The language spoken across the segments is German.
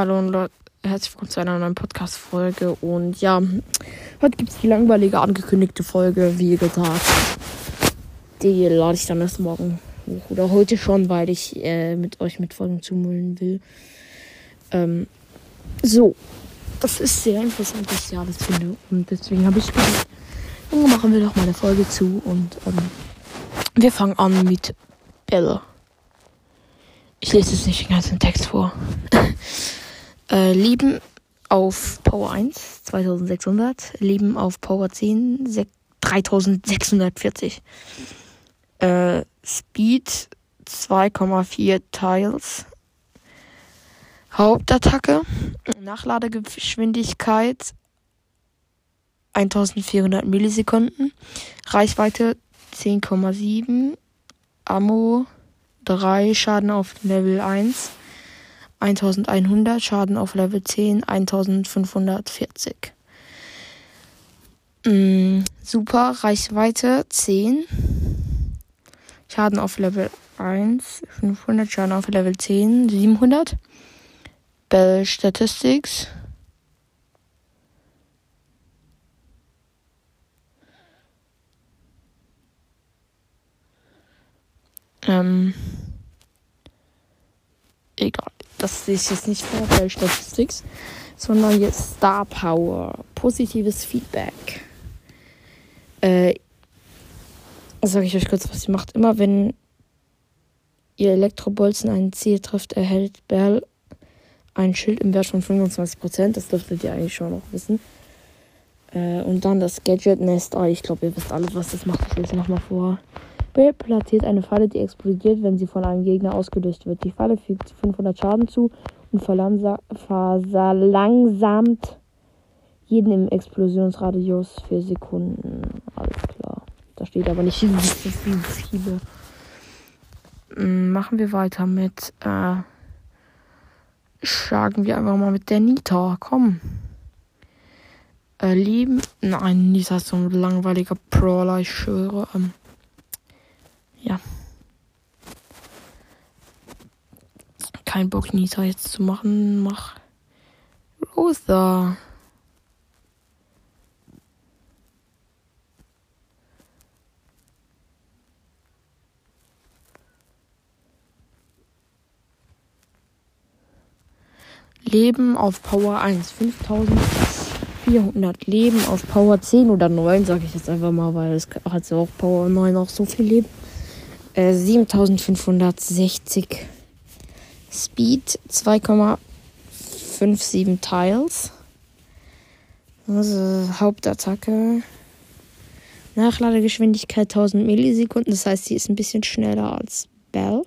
Hallo und herzlich willkommen zu einer neuen Podcast-Folge. Und ja, heute gibt es die langweilige angekündigte Folge, wie gesagt. Die lade ich dann erst morgen hoch. Oder heute schon, weil ich äh, mit euch mit Folgen zumüllen will. Ähm, so, das ist sehr interessant, was ich alles finde. Und deswegen habe ich gedacht, machen wir doch mal eine Folge zu. Und ähm, wir fangen an mit Bella. Ich lese jetzt nicht den ganzen Text vor. Äh, Leben auf Power 1 2600. Leben auf Power 10 3640. Äh, Speed 2,4 Tiles. Hauptattacke. Nachladegeschwindigkeit 1400 Millisekunden. Reichweite 10,7. Ammo 3 Schaden auf Level 1, 1100 Schaden auf Level 10, 1540. Mm, super, Reichweite 10. Schaden auf Level 1, 500 Schaden auf Level 10, 700. Bell Statistics. Ähm. Das ist jetzt nicht Vorteil Statistics, sondern jetzt Star Power. Positives Feedback. Äh, sage ich euch kurz, was sie macht. Immer wenn ihr Elektrobolzen ein Ziel trifft, erhält Bell ein Schild im Wert von 25%. Das dürftet ihr eigentlich schon noch wissen. Äh, und dann das Gadget Nest Eye. Ich glaube, ihr wisst alle, was das macht. Ich lese nochmal vor. Bill platziert eine Falle, die explodiert, wenn sie von einem Gegner ausgelöst wird. Die Falle fügt 500 Schaden zu und verlangsamt jeden im Explosionsradius für Sekunden. Alles klar. Da steht aber nicht, wie viele. Mm, machen wir weiter mit. Äh, schlagen wir einfach mal mit der Nita. Komm. Äh, Leben. Nein, Nita ist so ein langweiliger Brawler, ich schwöre. Ähm, ja. Kein Bock, Nita jetzt zu machen. Mach Rosa. Leben auf Power 1. 5400 Leben auf Power 10 oder 9, sage ich jetzt einfach mal, weil es hat ja auch Power 9 auch so viel Leben. 7560 äh, Speed, 2,57 Tiles. Also Hauptattacke. Nachladegeschwindigkeit 1000 Millisekunden, das heißt, sie ist ein bisschen schneller als Bell.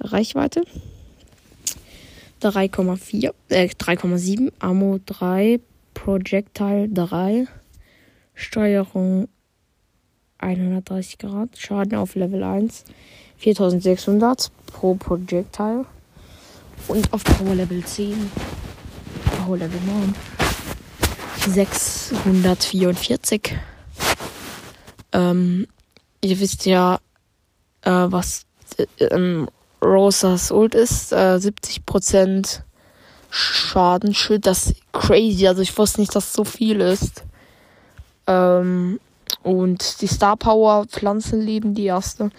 Reichweite 3,4, äh, 3,7, Ammo 3, Projectile 3, Steuerung 130 Grad. Schaden auf Level 1 4600 pro Projectile. Und auf Power Level 10, Power Level 9 644. Ähm, ihr wisst ja, äh, was äh, ähm, Rosas Ult ist. Äh, 70% Schadenschild. Das ist crazy. Also ich wusste nicht, dass so viel ist. Ähm, und die Star Power Pflanzenleben, die erste.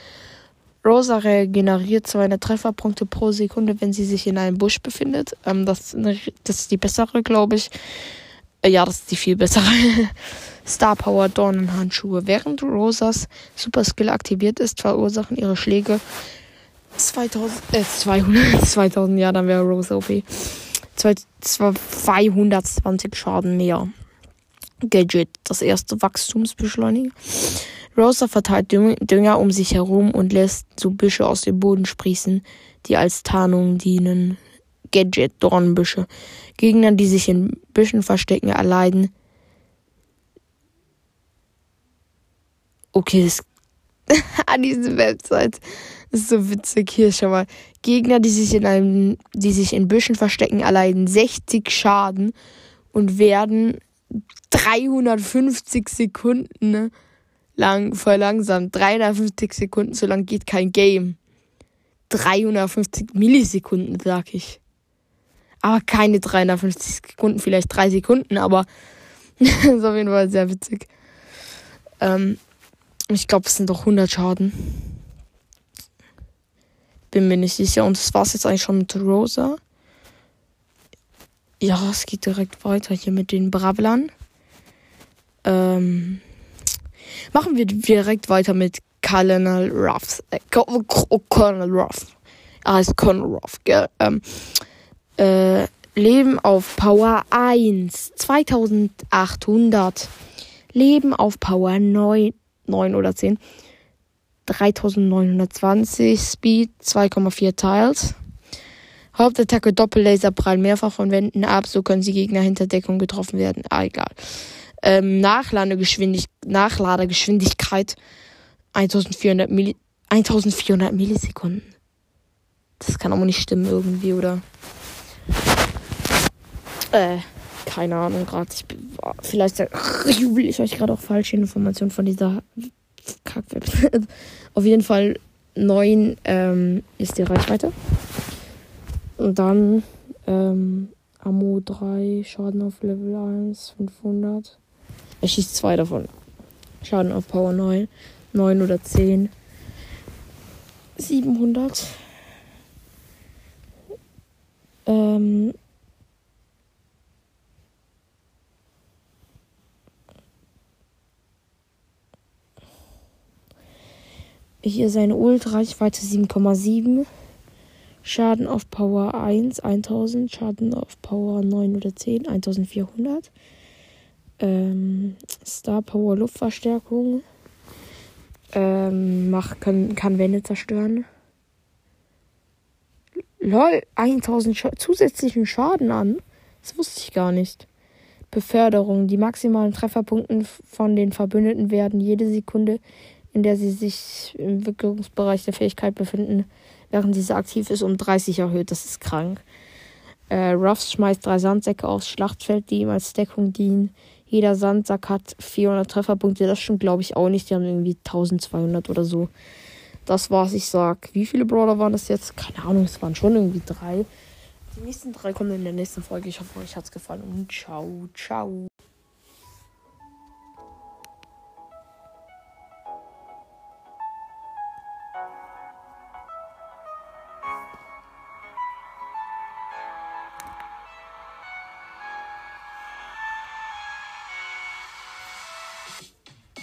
Rosa regeneriert 200 Trefferpunkte pro Sekunde, wenn sie sich in einem Busch befindet. Ähm, das, das ist die bessere, glaube ich. Äh, ja, das ist die viel bessere. Star Power Dornenhandschuhe. Während Rosas Super Skill aktiviert ist, verursachen ihre Schläge 2000, äh, 200, 2000, ja, dann wäre Rosa OP. 220 Schaden mehr. Gadget, das erste Wachstumsbeschleuniger. Rosa verteilt Dünger um sich herum und lässt so Büsche aus dem Boden sprießen, die als Tarnung dienen. Gadget, Dornbüsche. Gegner, die sich in Büschen verstecken, erleiden. Okay, das an diese Website das ist so witzig hier schon mal. Gegner, die sich in einem, die sich in Büschen verstecken, erleiden 60 Schaden und werden 350 Sekunden lang verlangsamt. 350 Sekunden, so lang geht kein Game. 350 Millisekunden, sag ich. Aber keine 350 Sekunden, vielleicht drei Sekunden, aber ist auf jeden Fall sehr witzig. Ähm, ich glaube, es sind doch 100 Schaden. Bin mir nicht sicher. Und das war es jetzt eigentlich schon mit Rosa. Ja, es geht direkt weiter hier mit den Bravlern. Ähm, machen wir direkt weiter mit Colonel Ruffs. Äh, Colonel Ruff. Er heißt Colonel Ruff, gell? Ähm, äh, Leben auf Power 1. 2800. Leben auf Power 9. 9 oder 10. 3920. Speed 2,4 Tiles. Hauptattacke Doppellaser prallen mehrfach von Wänden ab, so können sie Gegner hinter Deckung getroffen werden. Ah, egal. Ähm, Nachladegeschwindig Nachladegeschwindigkeit 1400, Milli 1400 Millisekunden. Das kann aber nicht stimmen irgendwie, oder? Äh, keine Ahnung gerade. Vielleicht jubel ich euch gerade auch falsche Informationen von dieser Kackweb. Auf jeden Fall 9 ähm, ist die Reichweite. Und dann ähm, Ammo 3, Schaden auf Level 1, 500. Er schießt zwei davon. Schaden auf Power 9, 9 oder 10. 700. Ähm, hier seine Ult, Reichweite 7,7. Schaden auf Power 1 1000, Schaden auf Power 9 oder 10 1400. Ähm, Star Power Luftverstärkung. Ähm, macht, kann, kann Wände zerstören. Lol, 1000 Sch zusätzlichen Schaden an. Das wusste ich gar nicht. Beförderung. Die maximalen Trefferpunkte von den Verbündeten werden jede Sekunde, in der sie sich im Wirkungsbereich der Fähigkeit befinden, während diese aktiv ist, um 30 erhöht. Das ist krank. Äh, Ruffs schmeißt drei Sandsäcke aufs Schlachtfeld, die ihm als Deckung dienen. Jeder Sandsack hat 400 Trefferpunkte. Das stimmt, glaube ich, auch nicht. Die haben irgendwie 1200 oder so. Das war's, ich sag. Wie viele Brawler waren das jetzt? Keine Ahnung, es waren schon irgendwie drei. Die nächsten drei kommen in der nächsten Folge. Ich hoffe, euch hat's gefallen und ciao, ciao.